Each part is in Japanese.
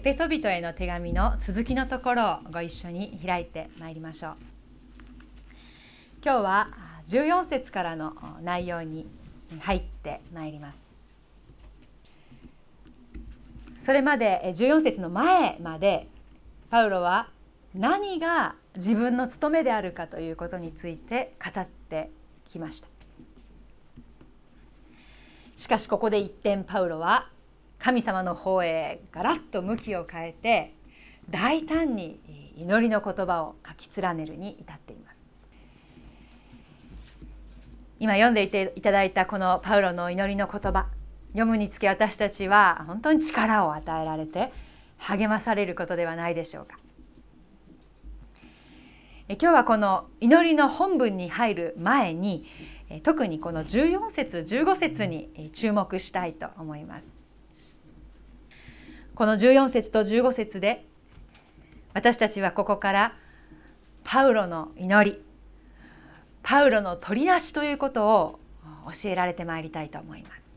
エペソビトへの手紙の続きのところをご一緒に開いてまいりましょう。今日は14節からの内容に入ってまいります。それまで14節の前までパウロは何が自分の務めであるかということについて語ってきました。しかしここで一転パウロは神様の方へガラッと向きを変えて大胆に祈りの言葉を書き連ねるに至っています。今読んでいていただいたこのパウロの祈りの言葉読むにつけ私たちは本当に力を与えられて励まされることではないでしょうか。今日はこの祈りの本文に入る前に特にこの14節15節に注目したいと思います。この14節と15節で私たちはここからパウロの祈りパウロの取りなしということを教えられてまいりたいと思います。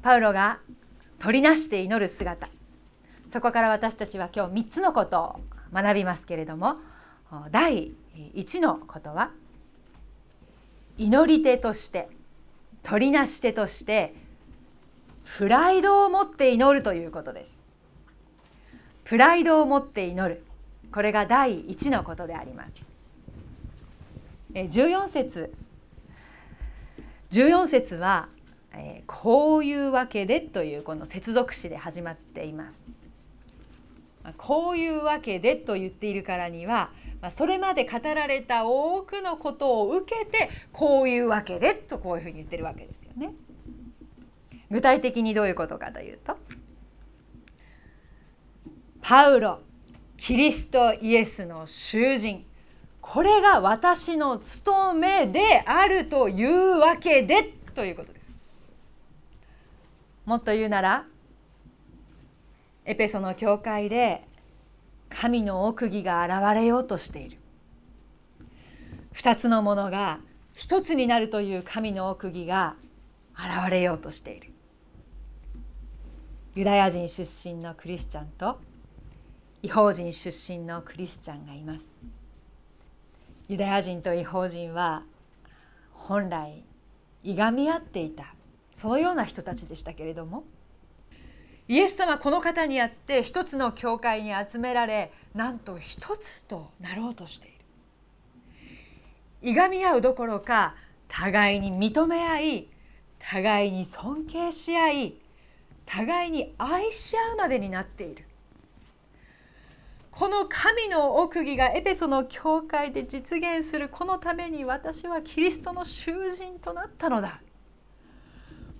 パウロが取りなして祈る姿。そこから私たちは今日3つのことを学びますけれども第1のことは祈り手として取りなし手としてプライドを持って祈るということです。プライドを持って祈る。これが第1のことであります。14節。14節はえこういうわけでというこの接続詞で始まっています。こういうわけでと言っているからにはまそれまで語られた多くのことを受けてこういうわけでとこういうふうに言ってるわけですよね。具体的にどういうことかというとパウロキリストイエスの囚人。これが私の務めであるというわけでということです。もっと言うならエペソの教会で神の奥義が現れようとしている。二つのものが一つになるという神の奥義が現れようとしている。ユダヤ人出身のクリスチャンと違法人出身のクリスチャンがいます。ユダヤ人と違法人は本来いがみ合っていたそのような人たちでしたけれどもイエス様この方にあって一つの教会に集められなんと一つとなろうとしている。いがみ合うどころか互いに認め合い互いに尊敬し合い互いに愛し合うまでになっている。この神の奥義がエペソの教会で実現するこのために私はキリストの囚人となったのだ。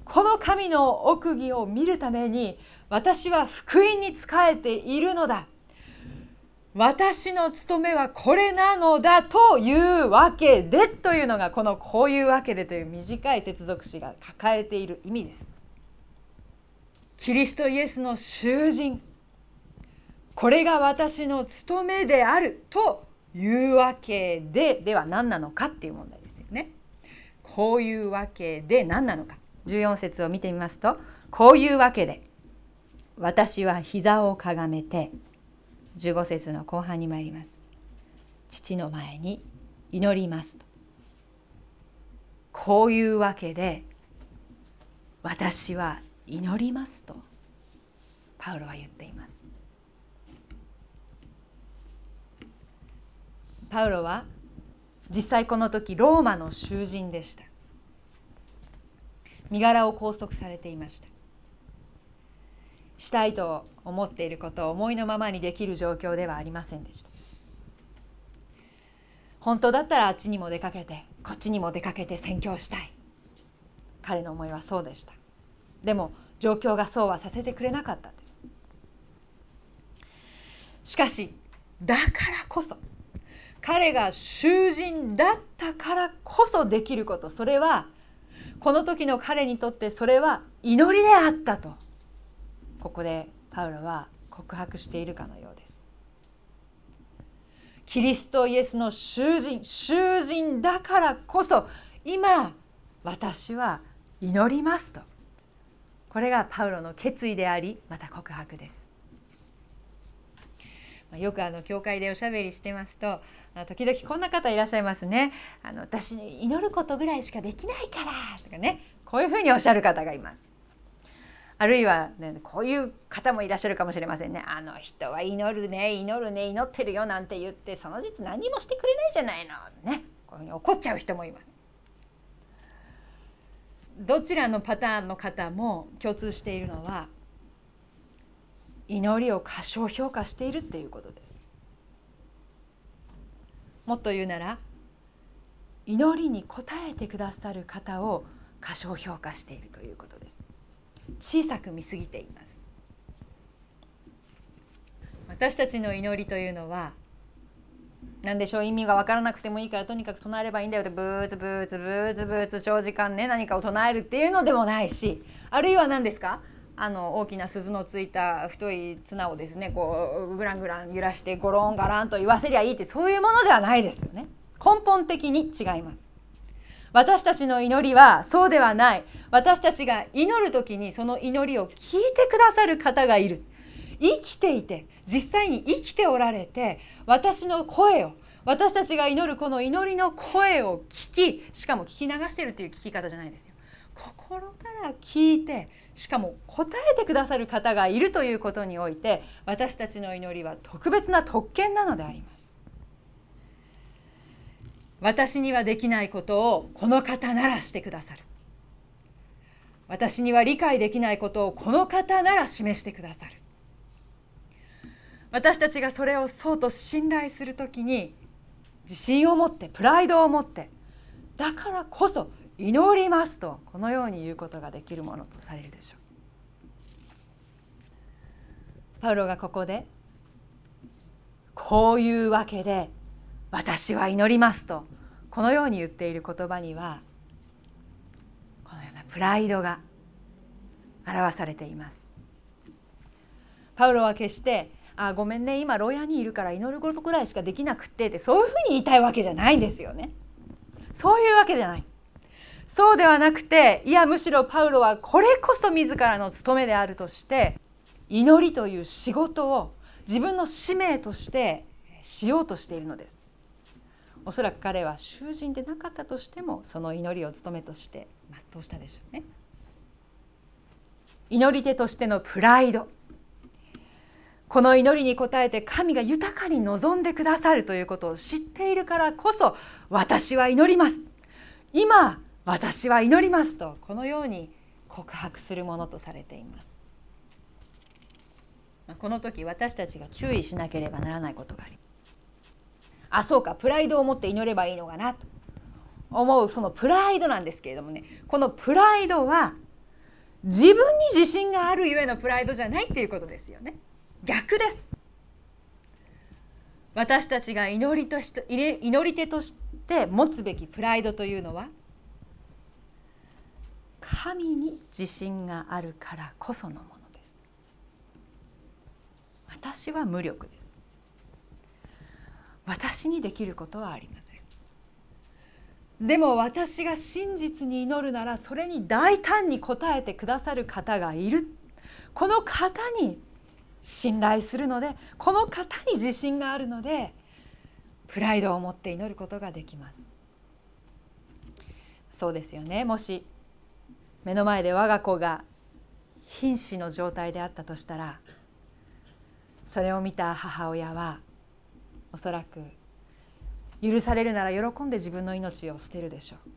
この神の奥義を見るために私は福音に仕えているのだ。私の務めはこれなのだというわけでというのがこの「こういうわけで」という短い接続詞が抱えている意味です。キリストイエスの囚人。これが私の務めであるというわけででは何なのかっていう問題ですよね。こういうわけで何なのか。14節を見てみますとこういうわけで私は膝をかがめて15節の後半に参ります。父の前に祈りますと。こういうわけで私は祈りますとパウロは言っています。パウロは実際この時ローマの囚人でした。身柄を拘束されていました。したいと思っていることを思いのままにできる状況ではありませんでした。本当だったらあっちにも出かけてこっちにも出かけて宣教したい。彼の思いはそうでした。でも状況がそうはさせてくれなかったんですしかしだからこそ彼が囚人だったからこそできることそれはこの時の彼にとってそれは祈りであったとここでパウロは告白しているかのようです。キリストイエスの囚人囚人だからこそ今私は祈りますとこれがパウロの決意でありまた告白ですよくあの教会でおしゃべりしてますと時々こんな方いらっしゃいますねあの私祈ることぐらいしかできないからとかねこういうふうにおっしゃる方がいますあるいは、ね、こういう方もいらっしゃるかもしれませんね。あの人は祈るね祈るね祈ってるよなんて言ってその実何もしてくれないじゃないの。ねこういうふうに怒っちゃう人もいます。どちらのパターンの方も共通しているのは祈りを過小評価しているっていうことです。もっと言うなら祈りに応えてくださる方を過小評価しているということです。小さく見すぎています私たちの祈りというのは何でしょう？意味が分からなくてもいいからとにかく唱えればいいんだよって。ブーツブーツブーツブーツ長時間ね何かを唱えるっていうのでもないし。あるいは何ですか？あの大きな鈴のついた太い綱をですねこうグラングラン揺らしてゴロンガランと言わせりゃいいってそういうものではないですよね。根本的に違います。私たちの祈りはそうではない。私たちが祈る時にその祈りを聞いてくださる方がいる。生きていて実際に生きておられて私の声を私たちが祈るこの祈りの声を聞きしかも聞き流してるっていう聞き方じゃないですよ。心から聞いてしかも答えてくださる方がいるということにおいて私たちの祈りは特別な特権なのであります。私にはできないことをこの方ならしてくださる。私には理解できないことをこの方なら示してくださる。私たちがそれをそうと信頼するときに自信を持ってプライドを持ってだからこそ祈りますとこのように言うことができるものとされるでしょう。パウロがここでこういうわけで私は祈りますとこのように言っている言葉にはこのようなプライドが表されていますパウロは決してあごめんね今牢屋にいるから祈ることくらいしかできなくってってそういうふうに言いたいわけじゃないんですよね。そういうわけじゃない。そうではなくていやむしろパウロはこれこそ自らの務めであるとして祈りという仕事を自分の使命としてしようとしているのです。おそらく彼は囚人でなかったとしてもその祈りを務めとして全うしたでしょうね。祈り手としてのプライド。この祈りに応えて神が豊かに望んでくださるということを知っているからこそ私は祈ります。今私は祈りますとこのように告白するものとされています。この時私たちが注意しなければならないことがありますあそうかプライドを持って祈ればいいのかなと。思うそのプライドなんですけれどもねこのプライドは自分に自信があるゆえのプライドじゃないっていうことですよね。逆です。私たちが祈りとして祈り手として持つべきプライドというのは神に自信があるからこそのものです。私は無力です。私にできることはありません。でも私が真実に祈るならそれに大胆に応えてくださる方がいる。この方に信頼するのでこの方に自信があるのでプライドを持って祈ることができます。そうですよね。もし目の前で我が子が瀕死の状態であったとしたらそれを見た母親はおそらく許されるなら喜んで自分の命を捨てるでしょう。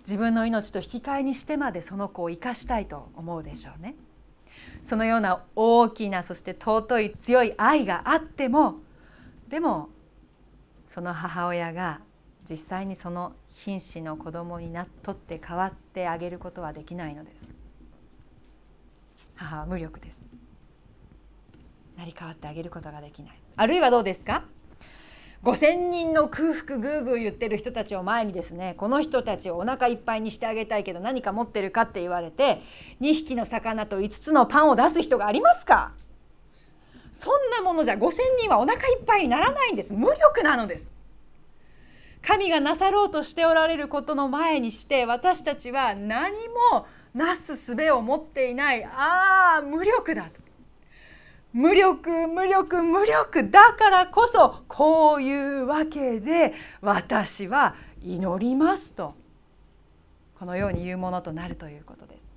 自分の命と引き換えにしてまでその子を生かしたいと思うでしょうね。そのような大きなそして尊い強い愛があってもでもその母親が実際にその瀕死の子供になっとって代わってあげることはできないのです。母は無力です。成り代わってあげることができない。あるいはどうですか？5,000人の空腹グーグー言ってる人たちを前にですねこの人たちをお腹いっぱいにしてあげたいけど何か持ってるかって言われて2匹の魚と5つのパンを出す人がありますか？そんなものじゃ5,000人はお腹いっぱいにならないんです。無力なのです。神がなさろうとしておられることの前にして私たちは何もなす術を持っていない。ああ無力だと。無力無力無力だからこそこういうわけで私は祈りますと。このように言うものとなるということです。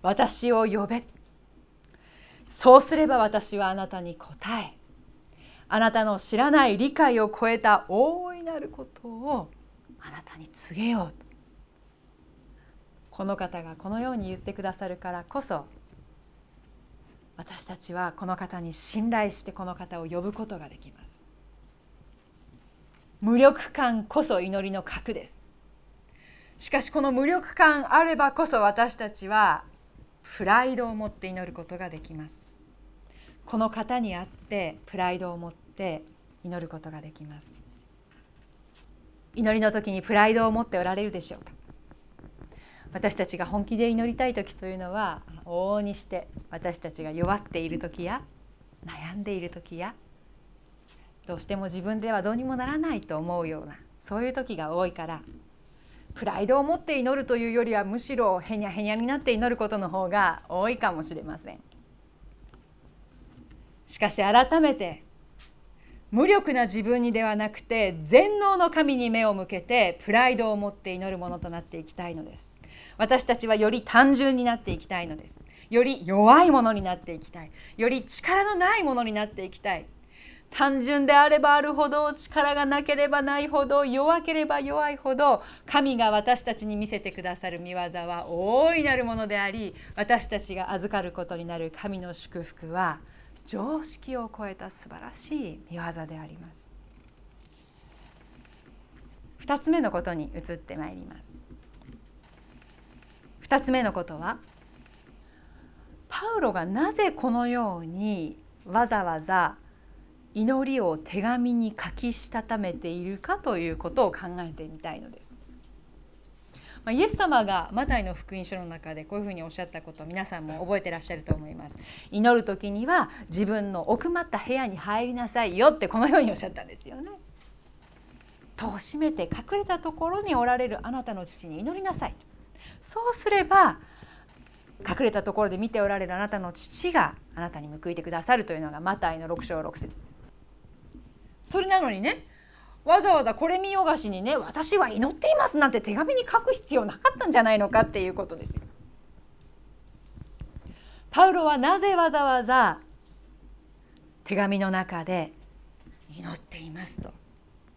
私を呼べ。そうすれば私はあなたに答えあなたの知らない理解を超えた大いなることをあなたに告げようと。この方がこのように言ってくださるからこそ私たちはこの方に信頼してこの方を呼ぶことができます。無力感こそ祈りの核です。しかしこの無力感あればこそ私たちはプライドを持って祈ることができます。この方にあってプライドを持って祈ることができます。祈りの時にプライドを持っておられるでしょうか？私たちが本気で祈りたい時というのは往々にして私たちが弱っている時や悩んでいる時やどうしても自分ではどうにもならないと思うようなそういう時が多いからプライドを持って祈るというよりはむしろへにゃへにゃになって祈ることの方が多いかもしれません。しかし改めて無力な自分にではなくて全能の神に目を向けてプライドを持って祈るものとなっていきたいのです私たちはより単純になっていきたいのです。より弱いものになっていきたい。より力のないものになっていきたい。単純であればあるほど力がなければないほど弱ければ弱いほど神が私たちに見せてくださる見業は大いなるものであり私たちが預かることになる神の祝福は常識を超えた素晴らしい見業であります。2つ目のことに移ってまいります。2つ目のことはパウロがなぜこのようにわざわざ祈りを手紙に書きしたためているかということを考えてみたいのです。ま、イエス様がマタイの福音書の中でこういうふうにおっしゃったことを皆さんも覚えてらっしゃると思います。祈る時には自分の奥まった部屋に入りなさいよってこのようにおっしゃったんですよね。戸を閉めて隠れたところにおられるあなたの父に祈りなさいそうすれば隠れたところで見ておられるあなたの父があなたに報いてくださるというのがマタイの6章6節それなのにねわざわざこれ見よがしにね私は祈っていますなんて手紙に書く必要なかったんじゃないのかっていうことですよ。パウロはなぜわざわざ手紙の中で祈っていますと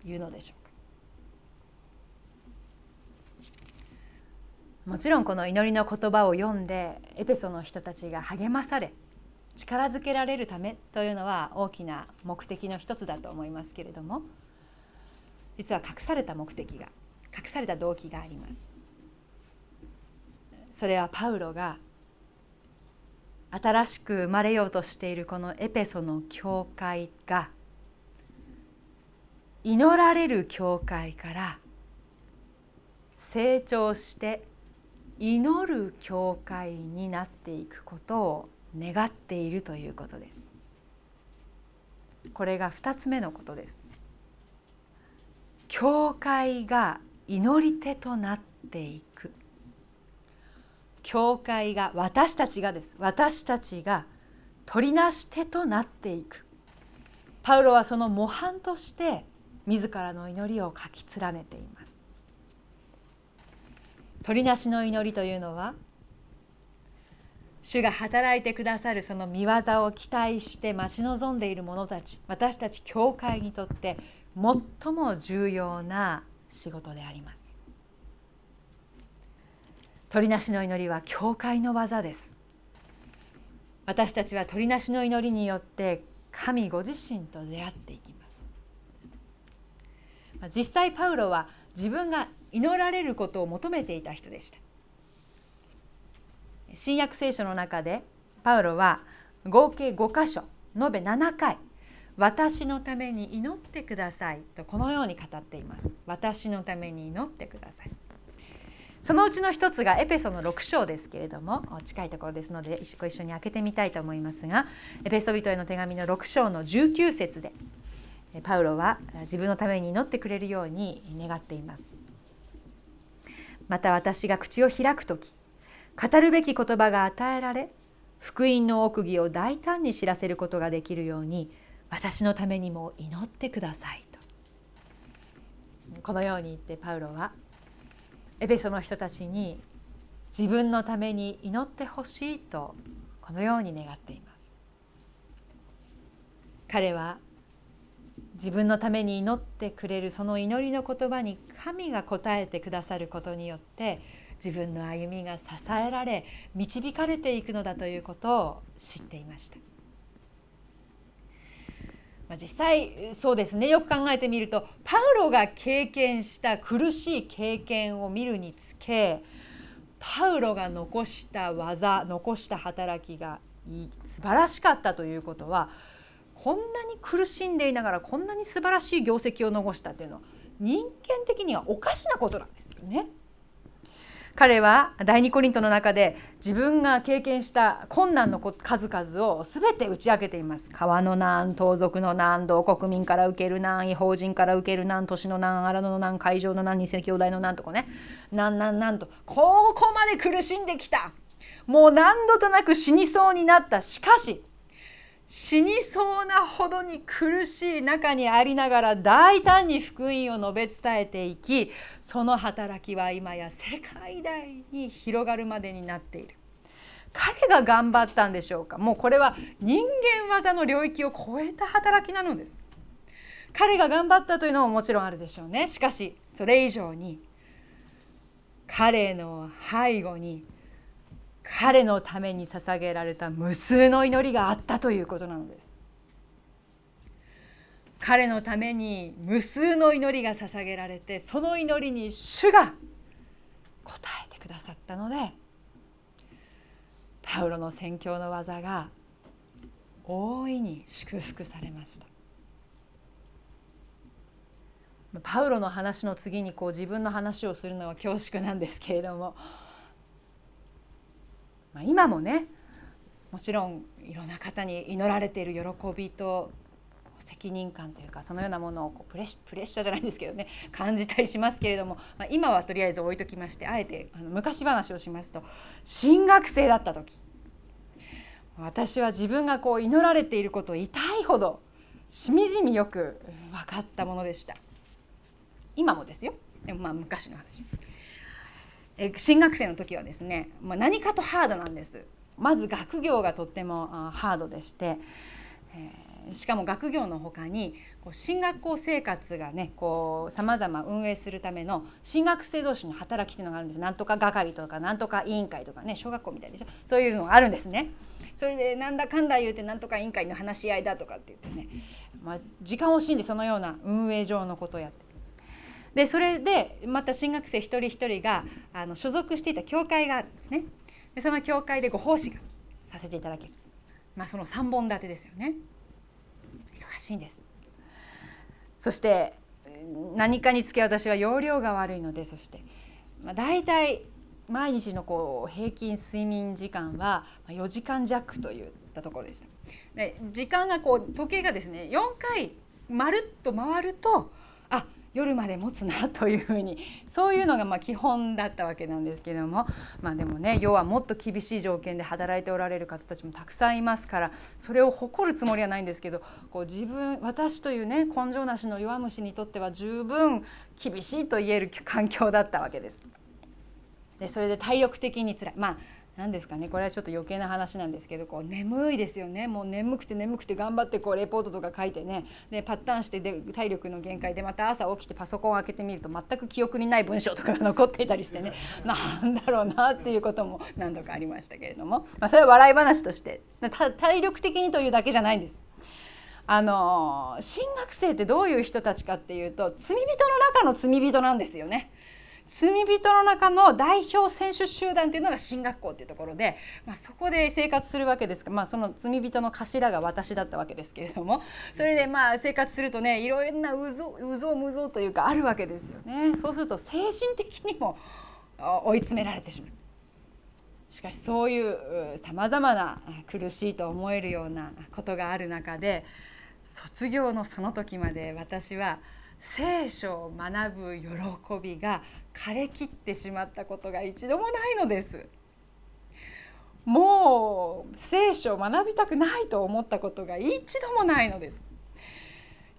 いうのでしょうもちろんこの祈りの言葉を読んでエペソの人たちが励まされ力づけられるためというのは大きな目的の一つだと思いますけれども実は隠された目的が隠された動機があります。それはパウロが新しく生まれようとしているこのエペソの教会が祈られる教会から成長して祈る教会になっていくことを願っているということです。これが2つ目のことです。教会が祈り手となっていく。教会が私たちがです。私たちが取りなし手となっていく。パウロはその模範として自らの祈りを書き連ねています。取りなしの祈りというのは主が働いてくださるその見業を期待して待ち望んでいる者たち私たち教会にとって最も重要な仕事であります。鳥なしの祈りは教会の技です。私たちは鳥なしの祈りによって神ご自身と出会っていきます。実際パウロは自分が祈られることを求めていた人でした。新約聖書の中でパウロは合計5箇所延べ7回私のために祈ってくださいとこのように語っています。私のために祈ってください。そのうちの一つがエペソの6章ですけれども近いところですのでご一緒に開けてみたいと思いますがエペソ人への手紙の6章の19節でパウロは自分のために祈ってくれるように願っています。また私が口を開く時語るべき言葉が与えられ福音の奥義を大胆に知らせることができるように私のためにも祈ってくださいと。このように言ってパウロはエペソの人たちに自分のために祈ってほしいとこのように願っています。彼は自分のために祈ってくれるその祈りの言葉に神が応えてくださることによって自分の歩みが支えられ導かれていくのだということを知っていました。まあ、実際そうですねよく考えてみるとパウロが経験した苦しい経験を見るにつけパウロが残した技残した働きが素晴らしかったということはこんなに苦しんでいながらこんなに素晴らしい業績を残したっていうのは人間的にはおかしなことなんですよね。彼は第二コリントの中で自分が経験した困難の数々を全て打ち明けています。川の難、盗賊の難、同国民から受ける難、違法人から受ける難、都市の難、荒野の難、海上の難、偽兄弟の難とかね、難難難と、ここまで苦しんできた。もう何度となく死にそうになった。しかし、死にそうなほどに苦しい中にありながら大胆に福音を述べ伝えていきその働きは今や世界大に広がるまでになっている。彼が頑張ったんでしょうか？もうこれは人間技の領域を超えた働きなのです。彼が頑張ったというのももちろんあるでしょうね。しかしそれ以上に彼の背後に彼のために捧げられた無数の祈りがあったということなのです。彼のために無数の祈りが捧げられてその祈りに主が答えてくださったのでパウロの宣教の技が大いに祝福されました。パウロの話の次にこう自分の話をするのは恐縮なんですけれどもまあ、今もねもちろんいろんな方に祈られている喜びと責任感というかそのようなものをこうプレップレッシャーじゃないんですけどね感じたりしますけれども、まあ、今はとりあえず置いときましてあえてあの昔話をしますと新学生だった時。私は自分がこう祈られていることを痛いほどしみじみよく分かったものでした。今もですよ。でもまあ昔の話。え新学生の時はですね、まあ、何かとハードなんです。まず学業がとってもハードでして、えー、しかも学業のほかにこう進学校生活がねさまざま運営するための進学生同士の働きというのがあるんです。なんとか係とかなんとか委員会とかね小学校みたいでしょ。そういうのがあるんですね。それでなんだかんだ言うてなんとか委員会の話し合いだとかって言ってね、まあ、時間を惜しんでそのような運営上のことをやって。でそれでまた新学生一人一人があの所属していた教会があるんですね。でその教会でご奉仕がさせていただける、まあ、その3本立てですよね。忙しいんです。そして何かにつけ私は容量が悪いのでそして、まあ、大体毎日のこう平均睡眠時間は4時間弱といったところでした。で時間がこう時計がですね4回まるっと回るとあ夜まで持つなというふうにそういうのがま基本だったわけなんですけどもまあでもね要はもっと厳しい条件で働いておられる方たちもたくさんいますからそれを誇るつもりはないんですけどこう自分私というね根性なしの弱虫にとっては十分厳しいと言える環境だったわけです。でそれで体力的につらいまあ何ですかね。これはちょっと余計な話なんですけどこう眠いですよね。もう眠くて眠くて頑張ってこうレポートとか書いてね。でパッタンしてで体力の限界でまた朝起きてパソコンを開けてみると全く記憶にない文章とかが残っていたりしてね。なんだろうなっていうことも何度かありましたけれども、まあ、それは笑い話として。体力的にというだけじゃないんです。あの新学生ってどういう人たちかっていうと罪人の中の罪人なんですよね。罪人の中の代表選手集団っていうのが進学校っていうところで、まあ、そこで生活するわけですが、まあ、その罪人の頭が私だったわけですけれどもそれでまあ生活するとねいろいろなうぞうぞ無ぞというかあるわけですよね。そうすると精神的にも追い詰められてしまう。しかしそういうさまざまな苦しいと思えるようなことがある中で卒業のその時まで私は聖書を学ぶ喜びが枯れきってしまったことが一度もないのです。もう聖書を学びたくないと思ったことが一度もないのです。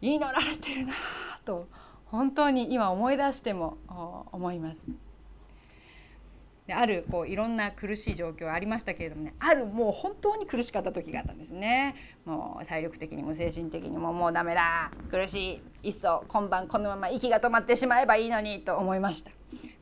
祈られてるなと本当に今思い出しても思います。であるこういろんな苦しい状況ありましたけれどもねあるもう本当に苦しかった時があったんですねもう体力的にも精神的にももうダメだ苦しいいっそ今晩このまま息が止まってしまえばいいのにと思いました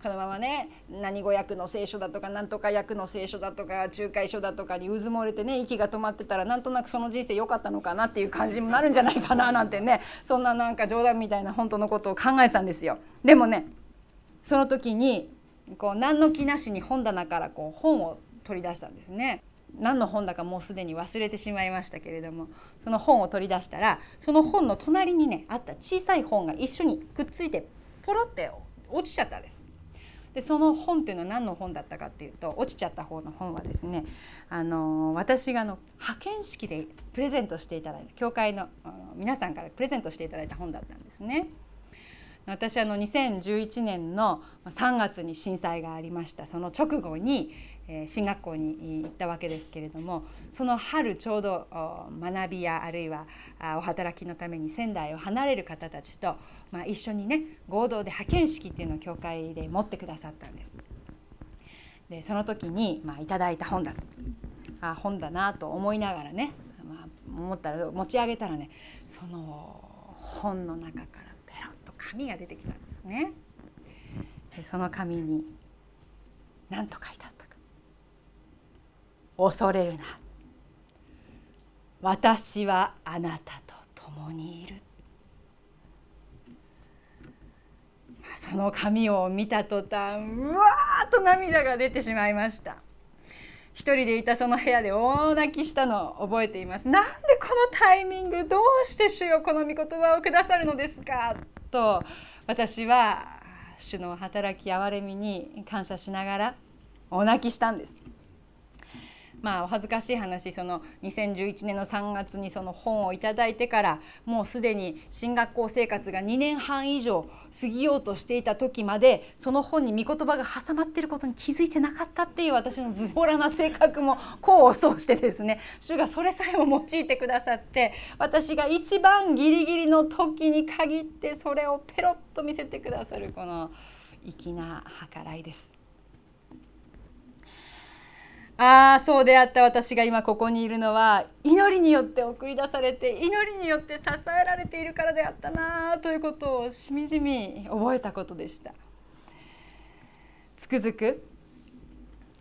このままね何語訳の聖書だとか何とか訳の聖書だとか仲介書だとかにうずもれてね息が止まってたらなんとなくその人生良かったのかなっていう感じになるんじゃないかななんてねそんななんか冗談みたいな本当のことを考えてたんですよ。でもねその時にこう何の気なしに本棚からこう本を取り出したんですね。何の本だかもうすでに忘れてしまいましたけれどもその本を取り出したらその本の隣にねあった小さい本が一緒にくっついてポロって落ちちゃったんです。でその本っていうのは何の本だったかっていうと落ちちゃった方の本はですねあの私がの派遣式でプレゼントしていただいた教会の皆さんからプレゼントしていただいた本だったんですね。私あの2011年の3月に震災がありましたその直後に進学校に行ったわけですけれどもその春ちょうど学びやあるいはお働きのために仙台を離れる方たちと、まあ、一緒にね合同で派遣式っていうのを教会で持ってくださったんです。でその時に、まあ、いただいた本だあ本だなと思いながらね、まあ、思ったら持ち上げたらねその本の中から紙が出てきたんですね。でその紙に何と書いてあったか。恐れるな。私はあなたと共にいる。その紙を見た途端うわーっと涙が出てしまいました。一人でいたその部屋で大泣きしたのを覚えています。なんでこのタイミングどうして主よこの御言葉をくださるのですか？と私は主の働き憐れみに感謝しながらお泣きしたんです。まあお恥ずかしい話その2011年の3月にその本を頂いてからもうすでに進学校生活が2年半以上過ぎようとしていた時までその本に御言葉が挟まっていることに気づいてなかったっていう私のズボラな性格も功を奏してですね主がそれさえも用いてくださって私が一番ギリギリの時に限ってそれをペロッと見せてくださるこの粋な計らいです。ああそうであった私が今ここにいるのは祈りによって送り出されて祈りによって支えられているからであったなということをしみじみ覚えたことでした。つくづく、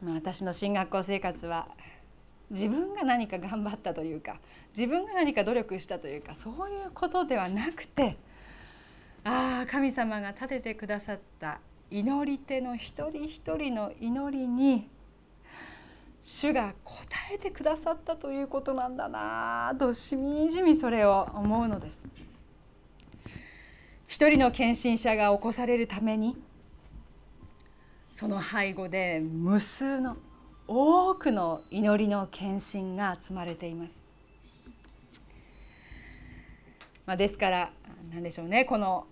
まあ、私の進学校生活は自分が何か頑張ったというか自分が何か努力したというかそういうことではなくてああ神様が立ててくださった祈り手の一人一人の祈りに主が答えてくださったということなんだなとしみじみそれを思うのです。一人の献身者が起こされるためにその背後で無数の多くの祈りの献身が積まれています。まあ、ですから何でしょうねこの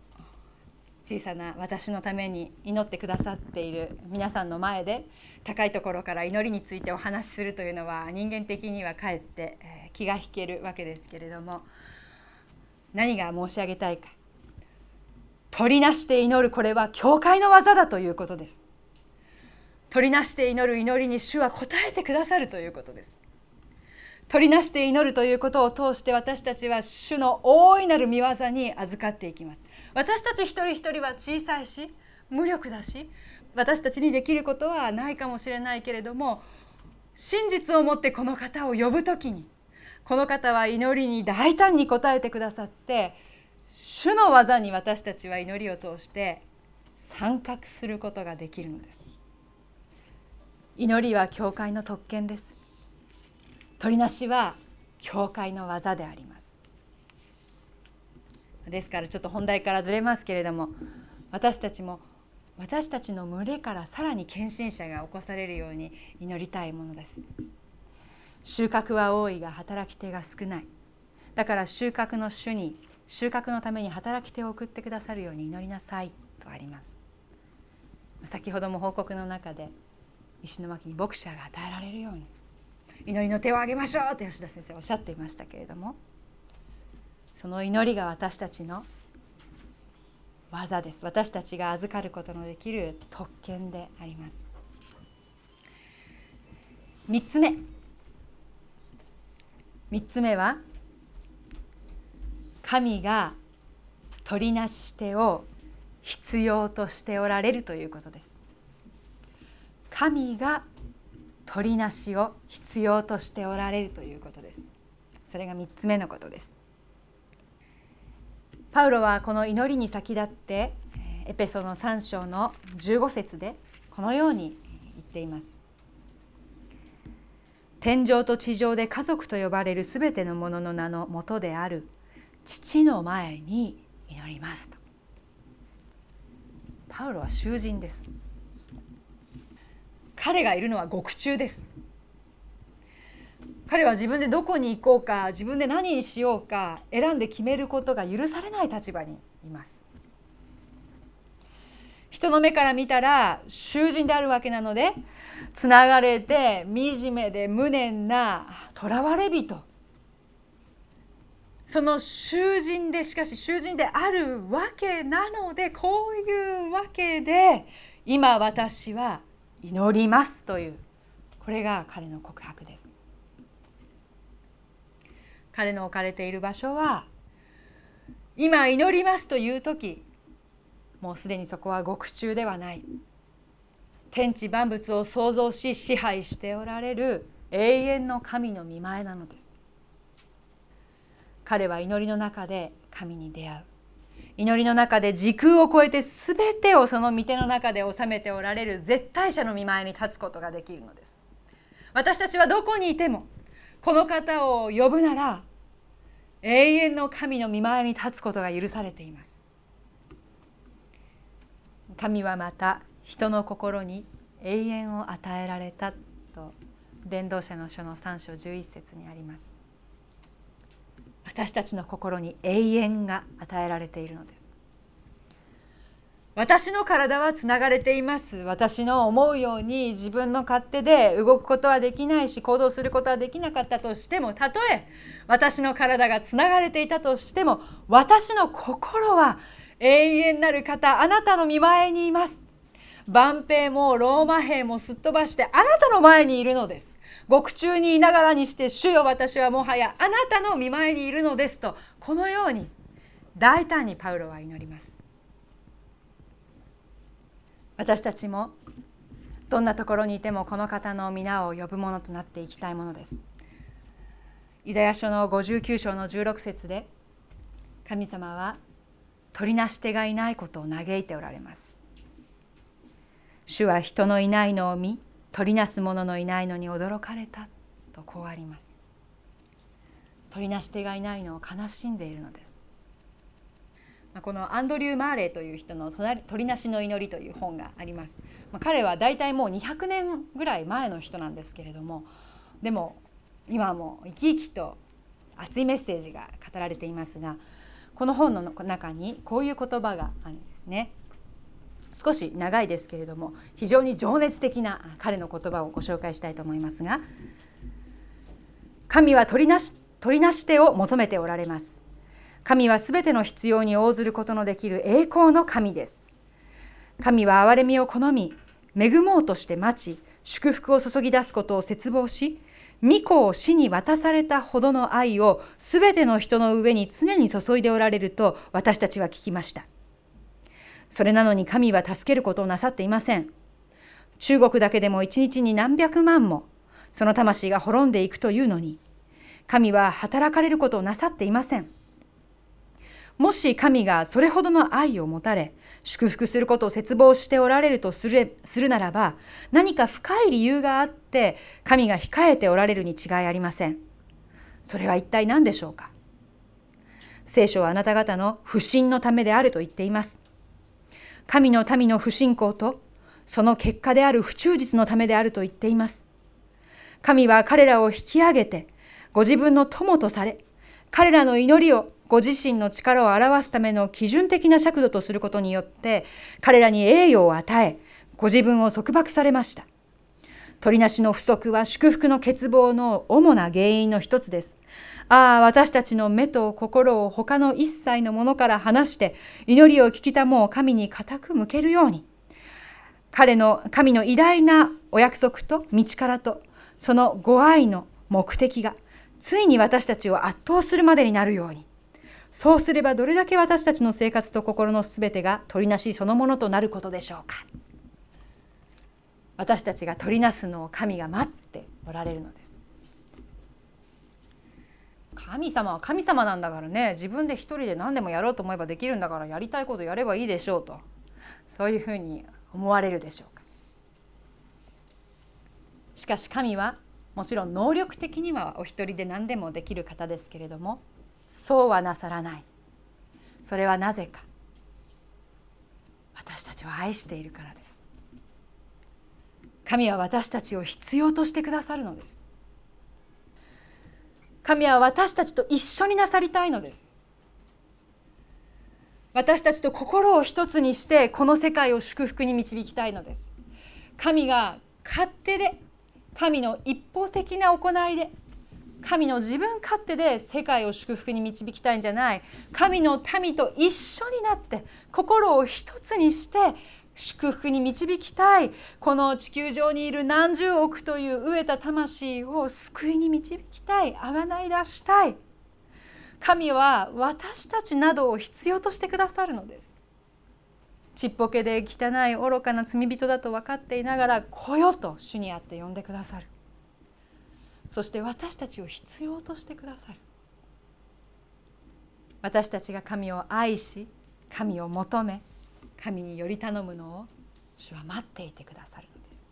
小さな私のために祈ってくださっている皆さんの前で高いところから祈りについてお話しするというのは人間的にはかえって気が引けるわけですけれども何が申し上げたいか取りなして祈るこれは教会の技だということです。取りなして祈る祈りに主は答えてくださるということです。取りなして祈るということを通して私たちは主の大いなる見業に預かっていきます。私たち一人一人は小さいし無力だし私たちにできることはないかもしれないけれども真実をもってこの方を呼ぶ時にこの方は祈りに大胆に応えてくださって主の技に私たちは祈りを通して参画することができるのです。祈りは教会の特権です。取りなしは教会の技であります。ですからちょっと本題からずれますけれども私たちも私たちの群れからさらに献身者が起こされるように祈りたいものです。収穫は多いが働き手が少ない。だから収穫の主に収穫のために働き手を送ってくださるように祈りなさいとあります。先ほども報告の中で石巻に牧者が与えられるように祈りの手を挙げましょうと吉田先生おっしゃっていましたけれどもその祈りが私たちの技です。私たちが預かることのできる特権であります。3つ目。3つ目は神が取りなし手を必要としておられるということです。神が取りなしを必要としておられるということです。それが3つ目のことです。パウロはこの祈りに先立ってエペソの3章の15節でこのように言っています。天上と地上で家族と呼ばれるすべてのものの名のもとである父の前に祈りますと。パウロは囚人です。彼がいるのは獄中です。彼は自分でどこに行こうか自分で何にしようか選んで決めることが許されない立場にいます。人の目から見たら囚人であるわけなのでつながれて惨めで無念な囚われ人。その囚人でしかし囚人であるわけなのでこういうわけで今私は祈りますというこれが彼の告白です。彼の置かれている場所は今祈りますという時もうすでにそこは獄中ではない。天地万物を創造し支配しておられる永遠の神の見前なのです。彼は祈りの中で神に出会う。祈りの中で時空を超えて全てをその御手の中で収めておられる絶対者の見前に立つことができるのです。私たちはどこにいてもこの方を呼ぶなら永遠の神の見前に立つことが許されています。神はまた人の心に永遠を与えられたと伝道者の書の3章11節にあります。私たちの心に永遠が与えられているのです。私の体はつながれています。私の思うように自分の勝手で動くことはできないし行動することはできなかったとしてもたとえ私の体がつながれていたとしても私の心は永遠なる方あなたの見前にいます。万兵もローマ兵もすっ飛ばしてあなたの前にいるのです。獄中にいながらにして主よ私はもはやあなたの見前にいるのですとこのように大胆にパウロは祈ります。私たちもどんなところにいてもこの方の皆を呼ぶものとなっていきたいものです。イザヤ書の59章の16節で神様は取りなし手がいないことを嘆いておられます。主は人のいないのを見取りなす者のいないのに驚かれたとこうあります取りなし手がいないのを悲しんでいるのですこのアンドリュー・マーレーという人の「取りなしの祈り」という本があります。彼は大体もう200年ぐらい前の人なんですけれどもでも今も生き生きと熱いメッセージが語られていますがこの本の中にこういう言葉があるんですね。少し長いですけれども非常に情熱的な彼の言葉をご紹介したいと思いますが神は取りなし取りなし手を求めておられます。神はすべての必要に応ずることのできる栄光の神です。神は憐れみを好み恵もうとして待ち祝福を注ぎ出すことを切望し御子を死に渡されたほどの愛をすべての人の上に常に注いでおられると私たちは聞きました。それなのに神は助けることをなさっていません。中国だけでも一日に何百万もその魂が滅んでいくというのに神は働かれることをなさっていません。もし神がそれほどの愛を持たれ祝福することを切望しておられるとするするならば何か深い理由があって神が控えておられるに違いありません。それは一体何でしょうか？聖書はあなた方の不信のためであると言っています。神の民の不信仰とその結果である不忠実のためであると言っています。神は彼らを引き上げてご自分の友とされ彼らの祈りをご自身の力を表すための基準的な尺度とすることによって彼らに栄誉を与えご自分を束縛されました鳥なしの不足は祝福の欠乏の主な原因の一つですああ私たちの目と心を他の一切のものから離して祈りを聞きたもう神に固く向けるように。彼の神の偉大なお約束と道からとそのご愛の目的がついに私たちを圧倒するまでになるように。そうすればどれだけ私たちの生活と心のすべてが取りなしそのものとなることでしょうか。私たちが取りなすのを神が待っておられるのです。神様は神様なんだからね。自分で一人で何でもやろうと思えばできるんだからやりたいことやればいいでしょうと。そういうふうに思われるでしょうか。しかし神はもちろん能力的にはお一人で何でもできる方ですけれどもそうはなさらない。それはなぜか。私たちを愛しているからです。神は私たちを必要としてくださるのです。神は私たちと一緒になさりたいのです。私たちと心を一つにしてこの世界を祝福に導きたいのです。神が勝手で神の一方的な行いで神の自分勝手で世界を祝福に導きたいんじゃない。神の民と一緒になって心を一つにして祝福に導きたい。この地球上にいる何十億という飢えた魂を救いに導きたい。あがない出したい。神は私たちなどを必要としてくださるのです。ちっぽけで汚い愚かな罪人だと分かっていながら来よと主にあって呼んでくださる。そして私たちを必要としてくださる。私たちが神を愛し神を求め神により頼むのを主は待っていてくださるのです。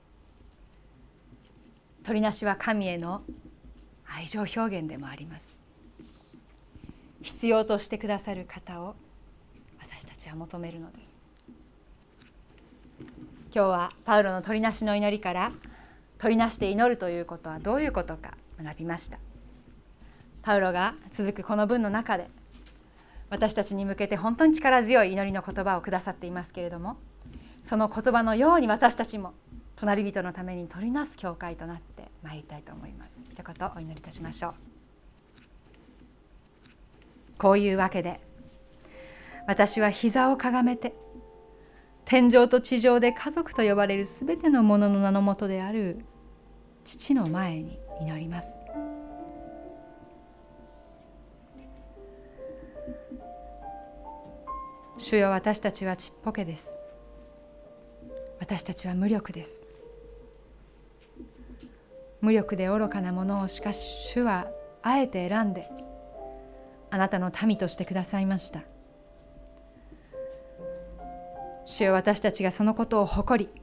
鳥なしは神への愛情表現でもあります。必要としてくださる方を私たちは求めるのです。今日はパウロの鳥なしの祈りから取りなして祈るということはどういうことか学びました。パウロが続くこの文の中で私たちに向けて本当に力強い祈りの言葉をくださっていますけれどもその言葉のように私たちも隣人のために取りなす教会となってまいりたいと思います。一言お祈りいたしましょう。こういうわけで私は膝をかがめて天上と地上で家族と呼ばれるすべてのものの名のもとである父の前に祈ります。主よ私たちはちっぽけです。私たちは無力です。無力で愚かなものをしかし主はあえて選んであなたの民としてくださいました。主よ私たちがそのことを誇り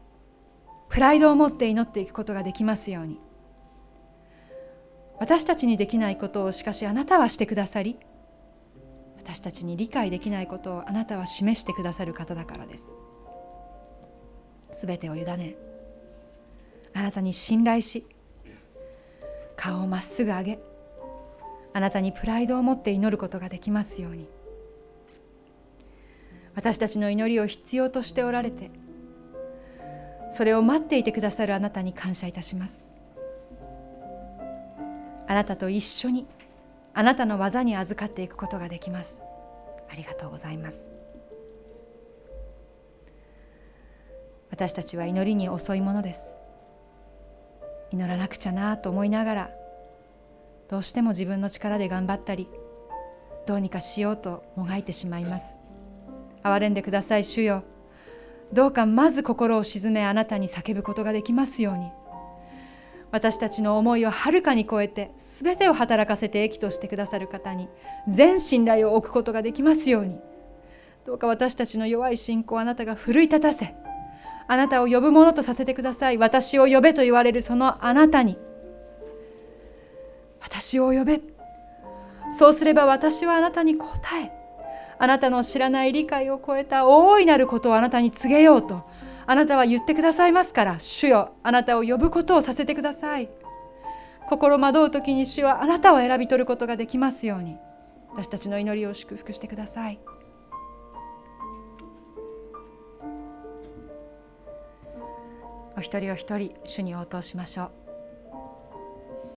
プライドを持って祈っていくことができますように。私たちにできないことをしかしあなたはしてくださり私たちに理解できないことをあなたは示してくださる方だからです。すべてを委ねあなたに信頼し顔をまっすぐ上げあなたにプライドを持って祈ることができますように。私たちの祈りを必要としておられてそれを待っていてくださるあなたに感謝いたします。あなたと一緒にあなたの技に預かっていくことができます。ありがとうございます。私たちは祈りに遅いものです。祈らなくちゃなと思いながらどうしても自分の力で頑張ったりどうにかしようともがいてしまいます。憐れんでください主よ。どうかまず心を鎮めあなたに叫ぶことができますように。私たちの思いをはるかに超えて全てを働かせて益としてくださる方に全信頼を置くことができますように。どうか私たちの弱い信仰をあなたが奮い立たせあなたを呼ぶものとさせてください。私を呼べと言われるそのあなたに。私を呼べ。そうすれば私はあなたに答えあなたの知らない理解を超えた大いなることをあなたに告げようとあなたは言ってくださいますから主よあなたを呼ぶことをさせてください。心惑う時に主はあなたを選び取ることができますように私たちの祈りを祝福してください。お一人お一人主に応答しましょう。